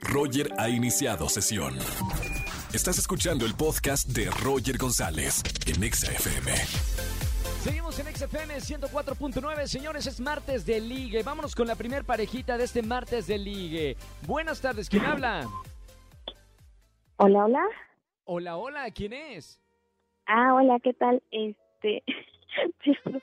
Roger ha iniciado sesión. Estás escuchando el podcast de Roger González en Exa FM. Seguimos en XFM 104.9, señores, es martes de ligue. Vámonos con la primer parejita de este martes de ligue. Buenas tardes, ¿quién habla? Hola, hola. Hola, hola, ¿quién es? Ah, hola, ¿qué tal? Este.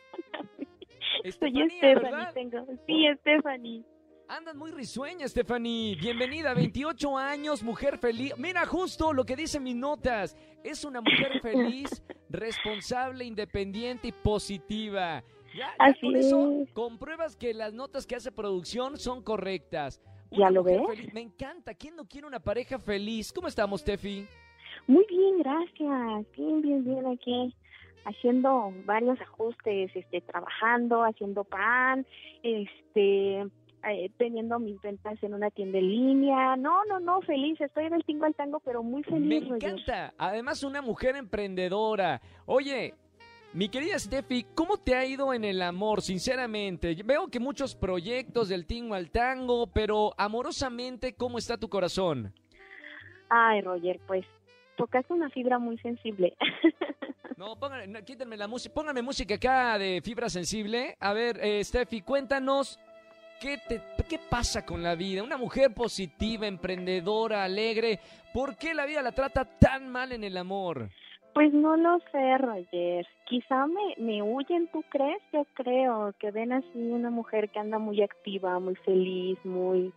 Soy Estefanía, Stephanie, tengo. Sí, Stephanie. Andas muy risueña, Stephanie. Bienvenida, 28 años, mujer feliz. Mira, justo lo que dicen mis notas. Es una mujer feliz, responsable, independiente y positiva. Ya, ya Así con eso es. compruebas que las notas que hace producción son correctas. ¿Ya lo ves? feliz. Me encanta. ¿Quién no quiere una pareja feliz? ¿Cómo estamos, Steffi? Muy bien, gracias. Bien, bien, bien aquí. Haciendo varios ajustes, este, trabajando, haciendo pan, este, eh, teniendo mis ventas en una tienda en línea. No, no, no, feliz. Estoy del tingo al tango, pero muy Me feliz. Roger. encanta. Además, una mujer emprendedora. Oye, mi querida Steffi, ¿cómo te ha ido en el amor, sinceramente? Veo que muchos proyectos del tingo al tango, pero amorosamente, ¿cómo está tu corazón? Ay, Roger, pues tocaste una fibra muy sensible. No, póngame, no, quítenme la música, póngame música acá de fibra sensible. A ver, eh, Steffi, cuéntanos, ¿qué, te, ¿qué pasa con la vida? Una mujer positiva, emprendedora, alegre, ¿por qué la vida la trata tan mal en el amor? Pues no lo sé, Roger. Quizá me, me huyen, ¿tú crees? Yo creo que ven así una mujer que anda muy activa, muy feliz, muy...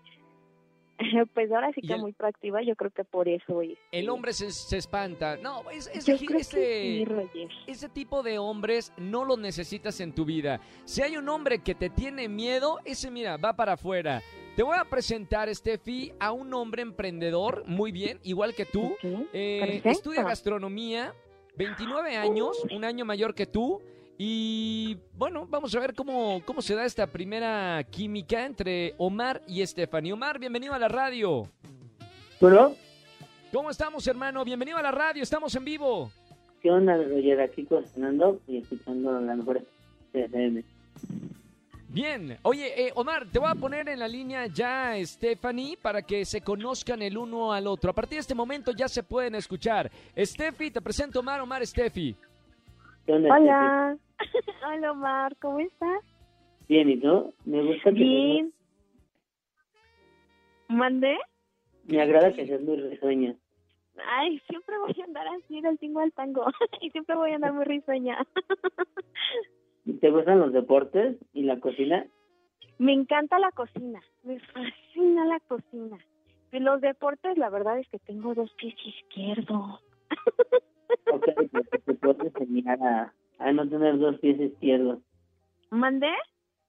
Pues ahora sí que el- muy proactiva, yo creo que por eso es. El hombre se, se espanta. No, es, es- Yo ese- creo ese- que sí, Roger. ese tipo de hombres no los necesitas en tu vida. Si hay un hombre que te tiene miedo, ese mira, va para afuera. Te voy a presentar, Steffi, a un hombre emprendedor, muy bien, igual que tú. Ok, Eh, estudia gastronomía, 29 años, un año mayor que tú. Y bueno, vamos a ver cómo, cómo se da esta primera química entre Omar y Stephanie. Omar, bienvenido a la radio. Bueno, ¿Cómo estamos, hermano? Bienvenido a la radio, estamos en vivo. ¿qué onda, Roger? Aquí cocinando y escuchando la mejor FM. Bien, oye, eh, Omar, te voy a poner en la línea ya, Stephanie, para que se conozcan el uno al otro. A partir de este momento ya se pueden escuchar. Steffi, te presento Omar, Omar, Steffi. ¿Qué onda? Hola. Hola, Omar, ¿cómo estás? Bien, ¿y tú? Me gusta que Bien. ¿Mandé? seas- me agrada que seas muy risueña. Ay, siempre voy a andar así del tingo al tango. y siempre voy a andar muy risueña. ¿Te gustan los deportes y la cocina? Me encanta la cocina, me fascina la cocina. Y los deportes, la verdad es que tengo dos pies izquierdos. Ok, pues te puedo enseñar a, a no tener dos pies izquierdos. ¿Mandé?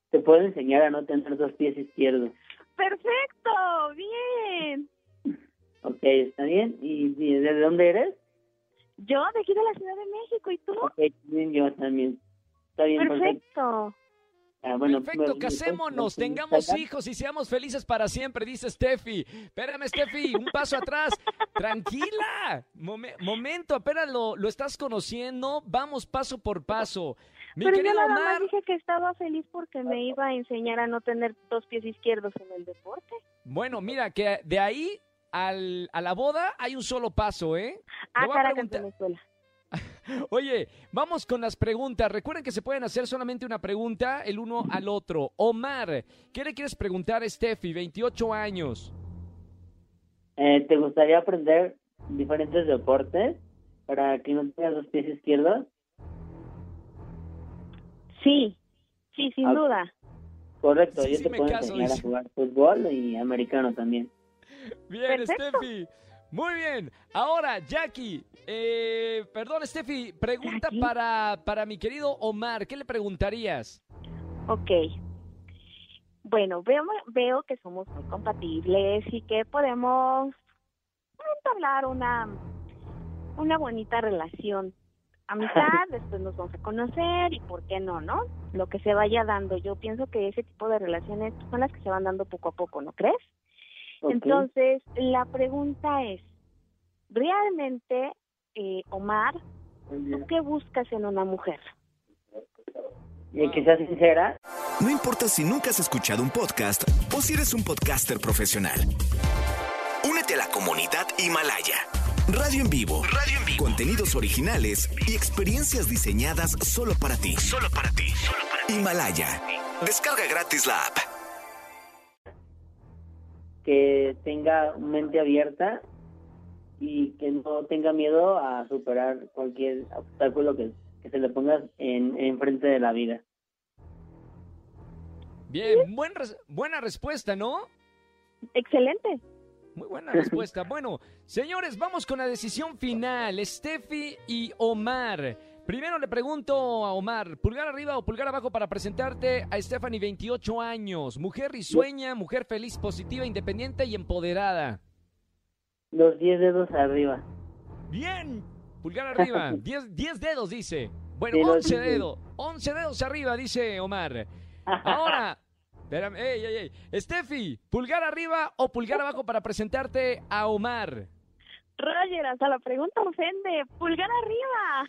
Te puedo enseñar a no tener dos pies izquierdos. ¡Perfecto! ¡Bien! Ok, ¿está bien? ¿Y, y de dónde eres? Yo de aquí de la Ciudad de México, ¿y tú? Ok, bien, yo también. Está bien, perfecto. Perfecto. Ah, bueno, Perfecto, casémonos, tengamos hijos y seamos felices para siempre, dice Steffi. Espérame, Steffi, un paso atrás. Tranquila. Mome- momento, apenas lo, lo estás conociendo. Vamos paso por paso. Mi Pero yo querido nada más Omar. dije que estaba feliz porque me iba a enseñar a no tener dos pies izquierdos en el deporte. Bueno, mira, que de ahí al, a la boda hay un solo paso, ¿eh? Ah, voy a Caracas, preguntar- Venezuela. Oye, vamos con las preguntas. Recuerden que se pueden hacer solamente una pregunta el uno al otro. Omar, ¿qué le quieres preguntar a Steffi, 28 años? Eh, ¿Te gustaría aprender diferentes deportes para que no tengas dos pies izquierdos? Sí, sí, sin Ah, duda. Correcto, Sí, yo sí te puedo caso, enseñar dice. a jugar fútbol y americano también. Bien, Perfecto. Steffi. Muy bien. Ahora, Jackie. Eh, perdón, Steffi. Pregunta Jackie. para, para mi querido Omar. ¿Qué le preguntarías? Ok. Bueno, veo, veo que somos muy compatibles y que podemos entablar una, una bonita relación. Amistad, después nos vamos a conocer y por qué no, ¿no? Lo que se vaya dando. Yo pienso que ese tipo de relaciones son las que se van dando poco a poco, ¿no crees? Entonces, la pregunta es, ¿realmente, eh, Omar, ¿tú qué buscas en una mujer? Y que seas sincera, No importa si nunca has escuchado un podcast o si eres un podcaster profesional. Únete a la comunidad Himalaya. Radio en vivo. Radio en vivo. Contenidos originales y experiencias diseñadas solo para ti. Solo para ti. Solo para ti. Himalaya. Descarga gratis la app. Que tenga mente abierta y que no tenga miedo a superar cualquier obstáculo que, que se le ponga en, enfrente de la vida. Bien, buen res- buena respuesta, ¿no? Excelente. Muy buena respuesta. Bueno, señores, vamos con la decisión final. Steffi y Omar. Primero le pregunto a Omar, ¿pulgar arriba o pulgar abajo para presentarte a Stephanie, 28 años? Mujer risueña, mujer feliz, positiva, independiente y empoderada. Los 10 dedos arriba. Bien, pulgar arriba. 10 10 dedos, dice. Bueno, Sí, los 11 diez. dedos. 11 dedos arriba, dice Omar. Ahora, espérame, ey, ey, ey. Steffi, ¿pulgar arriba o pulgar abajo para presentarte a Omar? Roger, hasta la pregunta ofende. Pulgar arriba.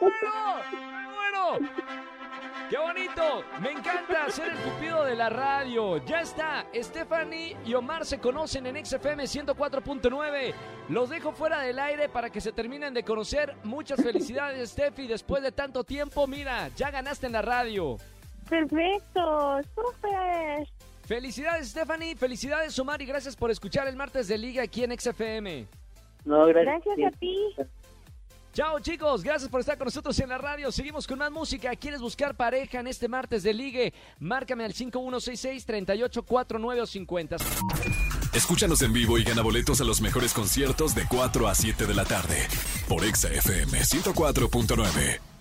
bueno, bueno. ¡Qué bonito! Me encanta ser el cupido de la radio. Ya está. Stephanie y Omar se conocen en XFM 104.9. Los dejo fuera del aire para que se terminen de conocer. Muchas felicidades, Steffi. Después de tanto tiempo, mira, ya ganaste en la radio. Perfecto. Súper. Felicidades, Stephanie. Felicidades, Omar. Y gracias por escuchar el martes de Liga aquí en XFM. No, gracias. Gracias a ti. Chao chicos, gracias por estar con nosotros en la radio. Seguimos con más música. ¿Quieres buscar pareja en este martes de ligue? Márcame al 5166-3849 o 50. Escúchanos en vivo y gana boletos a los mejores conciertos de 4 a 7 de la tarde por Exa FM 104.9.